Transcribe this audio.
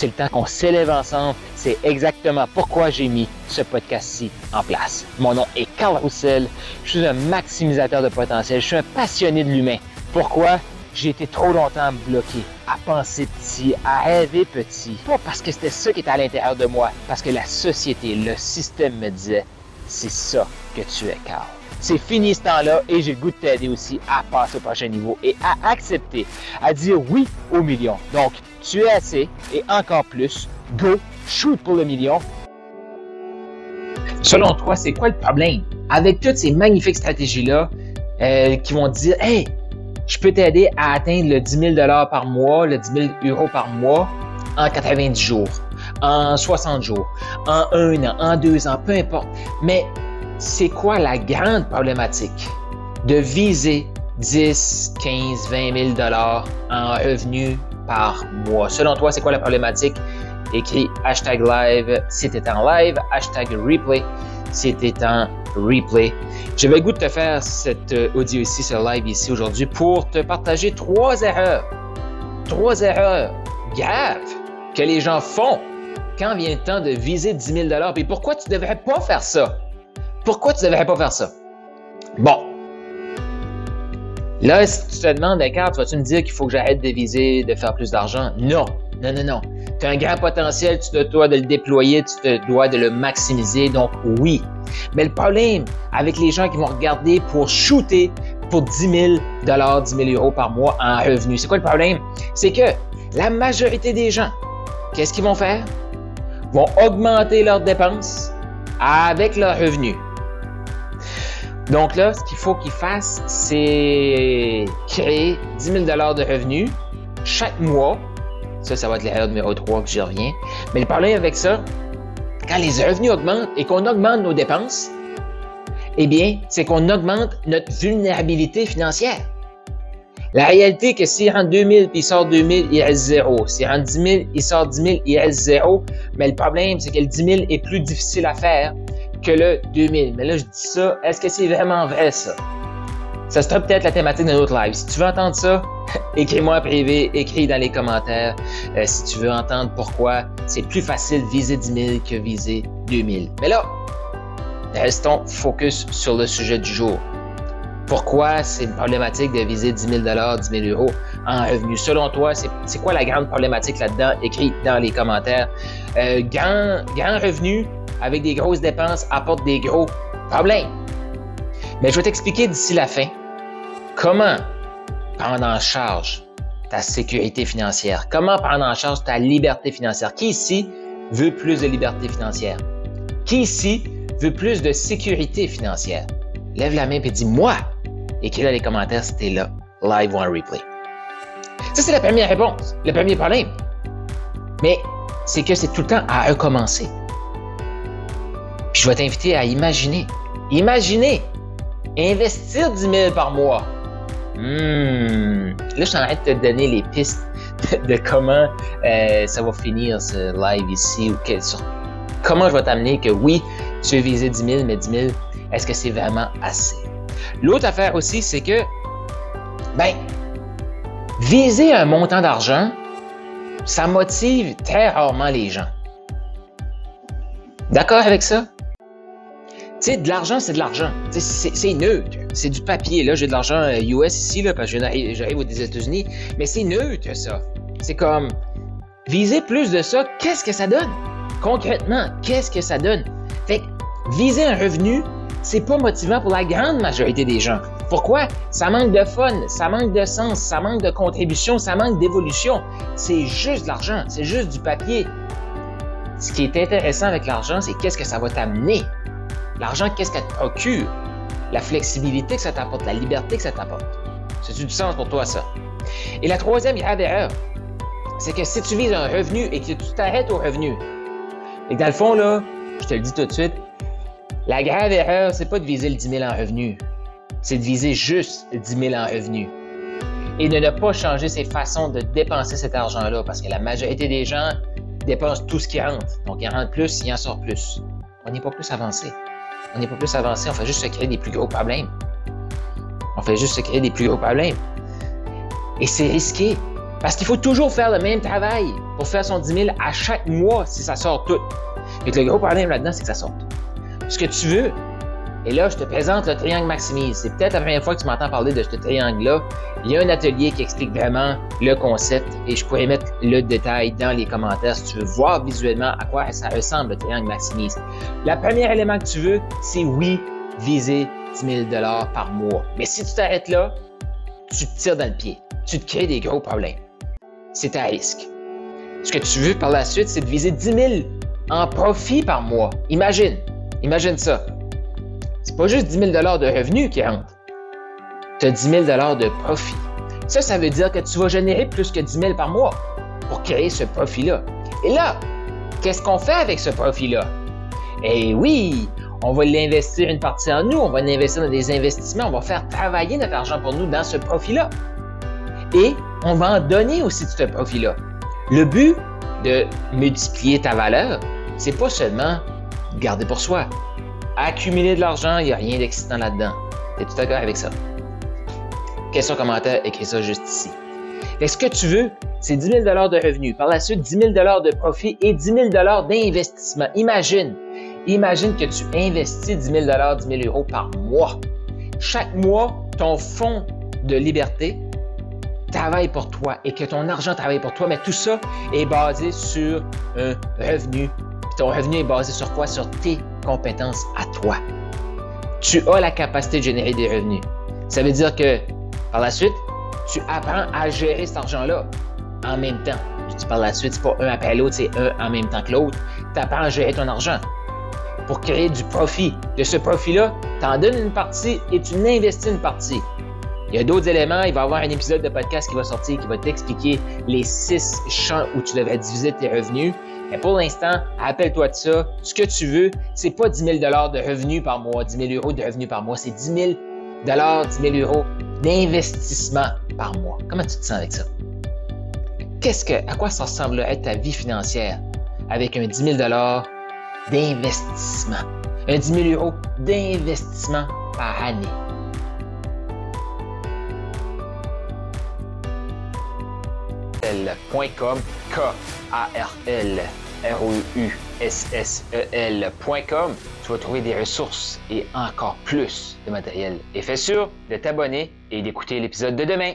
C'est le temps qu'on s'élève ensemble. C'est exactement pourquoi j'ai mis ce podcast-ci en place. Mon nom est Carl Roussel. Je suis un maximisateur de potentiel. Je suis un passionné de l'humain. Pourquoi? J'ai été trop longtemps bloqué à penser petit, à rêver petit. Pas parce que c'était ça qui était à l'intérieur de moi, parce que la société, le système me disait, c'est ça que tu es, Carl. C'est fini ce temps-là et j'ai le goût de t'aider aussi à passer au prochain niveau et à accepter, à dire oui au million. Donc, tu es assez et encore plus. Go, shoot pour le million. Selon toi, c'est quoi le problème? Avec toutes ces magnifiques stratégies-là euh, qui vont te dire, hey, je peux t'aider à atteindre le 10 000 par mois, le 10 000 euros par mois en 90 jours, en 60 jours, en un an, en deux ans, peu importe. Mais c'est quoi la grande problématique de viser 10, 15, 20 000 dollars en revenus par mois? Selon toi, c'est quoi la problématique? Écris hashtag live t'es en live, hashtag replay t'es en replay. J'avais le goût de te faire cet euh, audio ici, ce live ici aujourd'hui pour te partager trois erreurs. Trois erreurs graves que les gens font quand vient le temps de viser 10 000 Et pourquoi tu ne devrais pas faire ça? Pourquoi tu ne devrais pas faire ça? Bon. Là, si tu te demandes, d'accord, vas-tu me dire qu'il faut que j'arrête de viser, de faire plus d'argent? Non. Non, non, non. Tu as un grand potentiel, tu te dois de le déployer, tu te dois de le maximiser, donc oui. Mais le problème avec les gens qui vont regarder pour shooter pour 10 000 10 000 euros par mois en revenus, c'est quoi le problème? C'est que la majorité des gens, qu'est-ce qu'ils vont faire? Vont augmenter leurs dépenses avec leurs revenus. Donc là, ce qu'il faut qu'ils fassent, c'est créer 10 000 de revenus chaque mois ça, ça va être l'erreur numéro 3 que j'y reviens. Mais le problème avec ça, quand les revenus augmentent et qu'on augmente nos dépenses, eh bien, c'est qu'on augmente notre vulnérabilité financière. La réalité est que s'il rentre 2000 puis il sort 2000, il reste zéro. S'il rentre 10 000, il sort 10 000, il reste zéro. Mais le problème, c'est que le 10 000 est plus difficile à faire que le 2000. Mais là, je dis ça, est-ce que c'est vraiment vrai ça? Ça sera peut-être la thématique d'un autre live. Si tu veux entendre ça, écris-moi en privé, écris dans les commentaires euh, si tu veux entendre pourquoi c'est plus facile viser 10 000 que viser 2000. Mais là, restons focus sur le sujet du jour. Pourquoi c'est une problématique de viser 10 000 10 000 euros en revenu? Selon toi, c'est quoi la grande problématique là-dedans? Écris dans les commentaires. Euh, grand, grand revenu avec des grosses dépenses apporte des gros problèmes. Mais je vais t'expliquer d'ici la fin comment prendre en charge ta sécurité financière? Comment prendre en charge ta liberté financière? Qui ici veut plus de liberté financière? Qui ici veut plus de sécurité financière? Lève la main et dis moi. Écris dans les commentaires si t'es là, live ou en replay. Ça, c'est la première réponse, le premier problème. Mais c'est que c'est tout le temps à recommencer. Puis je vais t'inviter à imaginer. Imaginez investir 10 000 par mois Hmm. Là, je suis en train de te donner les pistes de, comment euh, ça va finir ce live ici ou sur comment je vais t'amener que oui, tu veux viser 10 000, mais 10 000, est-ce que c'est vraiment assez? L'autre affaire aussi, c'est que, ben, viser un montant d'argent, ça motive très rarement les gens. D'accord avec ça? Tu sais, de l'argent, c'est de l'argent. C'est neutre. C'est du papier. Là, j'ai de l'argent US euh, ici, là, parce que j'arrive aux États-Unis. Mais c'est neutre, ça. C'est comme viser plus de ça, qu'est-ce que ça donne? Concrètement, qu'est-ce que ça donne? Fait que viser un revenu, c'est pas motivant pour la grande majorité des gens. Pourquoi? Ça manque de fun, ça manque de sens, ça manque de contribution, ça manque d'évolution. C'est juste de l'argent, c'est juste du papier. Ce qui est intéressant avec l'argent, c'est qu'est-ce que ça va t'amener? L'argent, qu'est-ce qu'elle te procure? La flexibilité que ça t'apporte, la liberté que ça t'apporte. C'est du sens pour toi, ça? Et la troisième erreur, c'est que si tu vises un revenu et que tu t'arrêtes au revenu, et que dans le fond, là, je te le dis tout de suite, la grave erreur, c'est pas de viser le 10 000 en revenu. c'est de viser juste 10 000 en revenus et de ne pas changer ses façons de dépenser cet argent-là parce que la majorité des gens dépensent tout ce qui rentre. Donc, il rentre plus, il en sort plus. On n'est pas plus avancé. On n'est pas plus avancé, on fait juste se créer des plus gros problèmes. On fait juste se créer des plus gros problèmes. Et c'est risqué. Parce qu'il faut toujours faire le même travail pour faire son 10 000 à chaque mois si ça sort tout. Et le gros problème là-dedans, c'est que ça sort. Ce que tu veux, et là, je te présente le triangle maximise. C'est peut-être la première fois que tu m'entends parler de ce triangle-là. Il y a un atelier qui explique vraiment le concept et je pourrais mettre le détail dans les commentaires si tu veux voir visuellement à quoi ça ressemble le triangle maximise. Le premier élément que tu veux, c'est oui, viser 10 000 par mois. Mais si tu t'arrêtes là, tu te tires dans le pied. Tu te crées des gros problèmes. C'est à risque. Ce que tu veux par la suite, c'est de viser 10 000 en profit par mois. Imagine, imagine ça pas juste 10 000 de revenus qui rentrent. Tu as 10 000 de profit. Ça, ça veut dire que tu vas générer plus que 10 000 par mois pour créer ce profit-là. Et là, qu'est-ce qu'on fait avec ce profit-là? Eh oui, on va l'investir une partie en nous, on va l'investir dans des investissements, on va faire travailler notre argent pour nous dans ce profit-là. Et on va en donner aussi de ce profit-là. Le but de multiplier ta valeur, c'est pas seulement garder pour soi accumuler de l'argent, il n'y a rien d'excitant là-dedans. es tout d'accord avec ça? Question, commentaire, écris ça juste ici. Est-ce que tu veux, c'est 10 000 de revenus. Par la suite, 10 000 de profit et 10 000 d'investissement? Imagine, imagine que tu investis 10 000 10 000 euros par mois. Chaque mois, ton fonds de liberté travaille pour toi et que ton argent travaille pour toi, mais tout ça est basé sur un revenu. Ton revenu est basé sur quoi? Sur tes compétences à toi. Tu as la capacité de générer des revenus. Ça veut dire que par la suite, tu apprends à gérer cet argent-là en même temps. Je dis par la suite, c'est pas un après l'autre, c'est un en même temps que l'autre. Tu apprends à gérer ton argent pour créer du profit. De ce profit-là, tu en donnes une partie et tu investis une partie. Il y a d'autres éléments. Il va y avoir un épisode de podcast qui va sortir qui va t'expliquer les six champs où tu devrais diviser tes revenus. Mais pour l'instant, rappelle-toi de ça. Ce que tu veux, c'est pas 10 000 de revenus par mois, 10 000 euros de revenus par mois. C'est 10 000 10 000 euros d'investissement par mois. Comment tu te sens avec ça? Qu'est-ce que, à quoi ça ressemblerait ta vie financière avec un 10 000 d'investissement? Un 10 000 euros d'investissement par année. L.com, K-A-R-L, R-O-U-S-S-E-L.com. Tu vas trouver des ressources et encore plus de matériel. Et fais sûr de t'abonner et d'écouter l'épisode de demain.